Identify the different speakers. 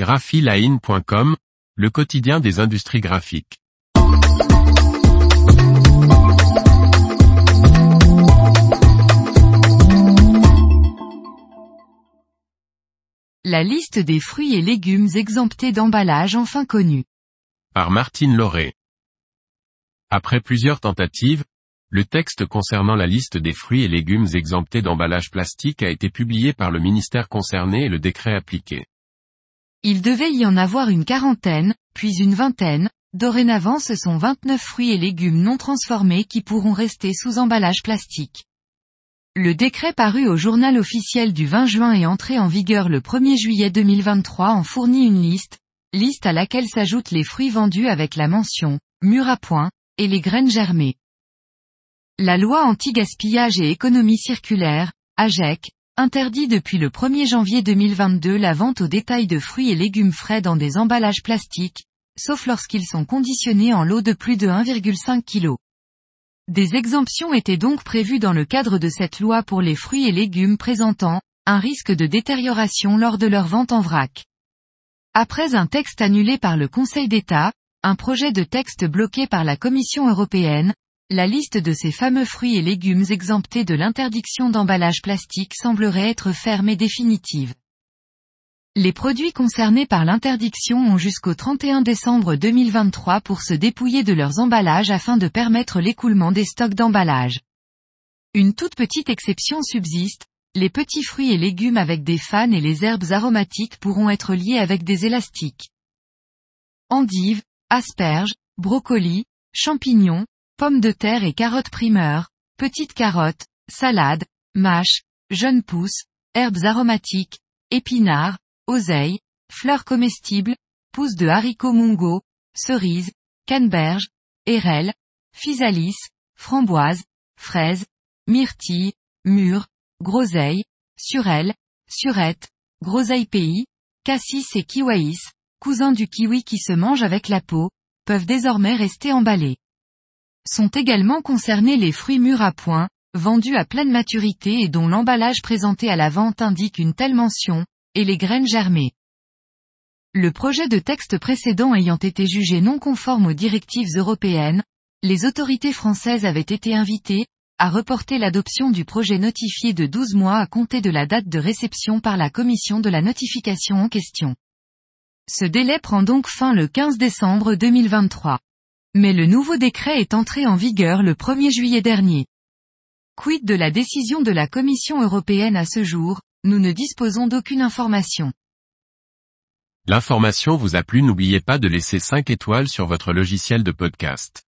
Speaker 1: graphiline.com, le quotidien des industries graphiques.
Speaker 2: La liste des fruits et légumes exemptés d'emballage enfin connue.
Speaker 1: Par Martine Lauré. Après plusieurs tentatives, le texte concernant la liste des fruits et légumes exemptés d'emballage plastique a été publié par le ministère concerné et le décret appliqué.
Speaker 2: Il devait y en avoir une quarantaine, puis une vingtaine, dorénavant ce sont 29 fruits et légumes non transformés qui pourront rester sous emballage plastique. Le décret paru au journal officiel du 20 juin et entré en vigueur le 1er juillet 2023 en fournit une liste, liste à laquelle s'ajoutent les fruits vendus avec la mention « mur à point » et les graines germées. La loi anti-gaspillage et économie circulaire, AGEC, interdit depuis le 1er janvier 2022 la vente au détail de fruits et légumes frais dans des emballages plastiques, sauf lorsqu'ils sont conditionnés en lot de plus de 1,5 kg. Des exemptions étaient donc prévues dans le cadre de cette loi pour les fruits et légumes présentant un risque de détérioration lors de leur vente en vrac. Après un texte annulé par le Conseil d'État, un projet de texte bloqué par la Commission européenne, la liste de ces fameux fruits et légumes exemptés de l'interdiction d'emballage plastique semblerait être ferme et définitive. Les produits concernés par l'interdiction ont jusqu'au 31 décembre 2023 pour se dépouiller de leurs emballages afin de permettre l'écoulement des stocks d'emballage. Une toute petite exception subsiste, les petits fruits et légumes avec des fans et les herbes aromatiques pourront être liés avec des élastiques. Endives, asperges, brocolis, champignons, pommes de terre et carottes primeurs, petites carottes, salades, mâches, jeunes pousses, herbes aromatiques, épinards, oseilles, fleurs comestibles, pousses de haricots mungo, cerises, canneberges, érelles, physalis, framboises, fraises, myrtilles, mûres, groseilles, surelles, surettes, groseilles pays, cassis et kiwais, cousins du kiwi qui se mange avec la peau, peuvent désormais rester emballés. Sont également concernés les fruits mûrs à point, vendus à pleine maturité et dont l'emballage présenté à la vente indique une telle mention, et les graines germées. Le projet de texte précédent ayant été jugé non conforme aux directives européennes, les autorités françaises avaient été invitées, à reporter l'adoption du projet notifié de 12 mois à compter de la date de réception par la commission de la notification en question. Ce délai prend donc fin le 15 décembre 2023. Mais le nouveau décret est entré en vigueur le 1er juillet dernier. Quid de la décision de la Commission européenne à ce jour, nous ne disposons d'aucune information.
Speaker 1: L'information vous a plu n'oubliez pas de laisser 5 étoiles sur votre logiciel de podcast.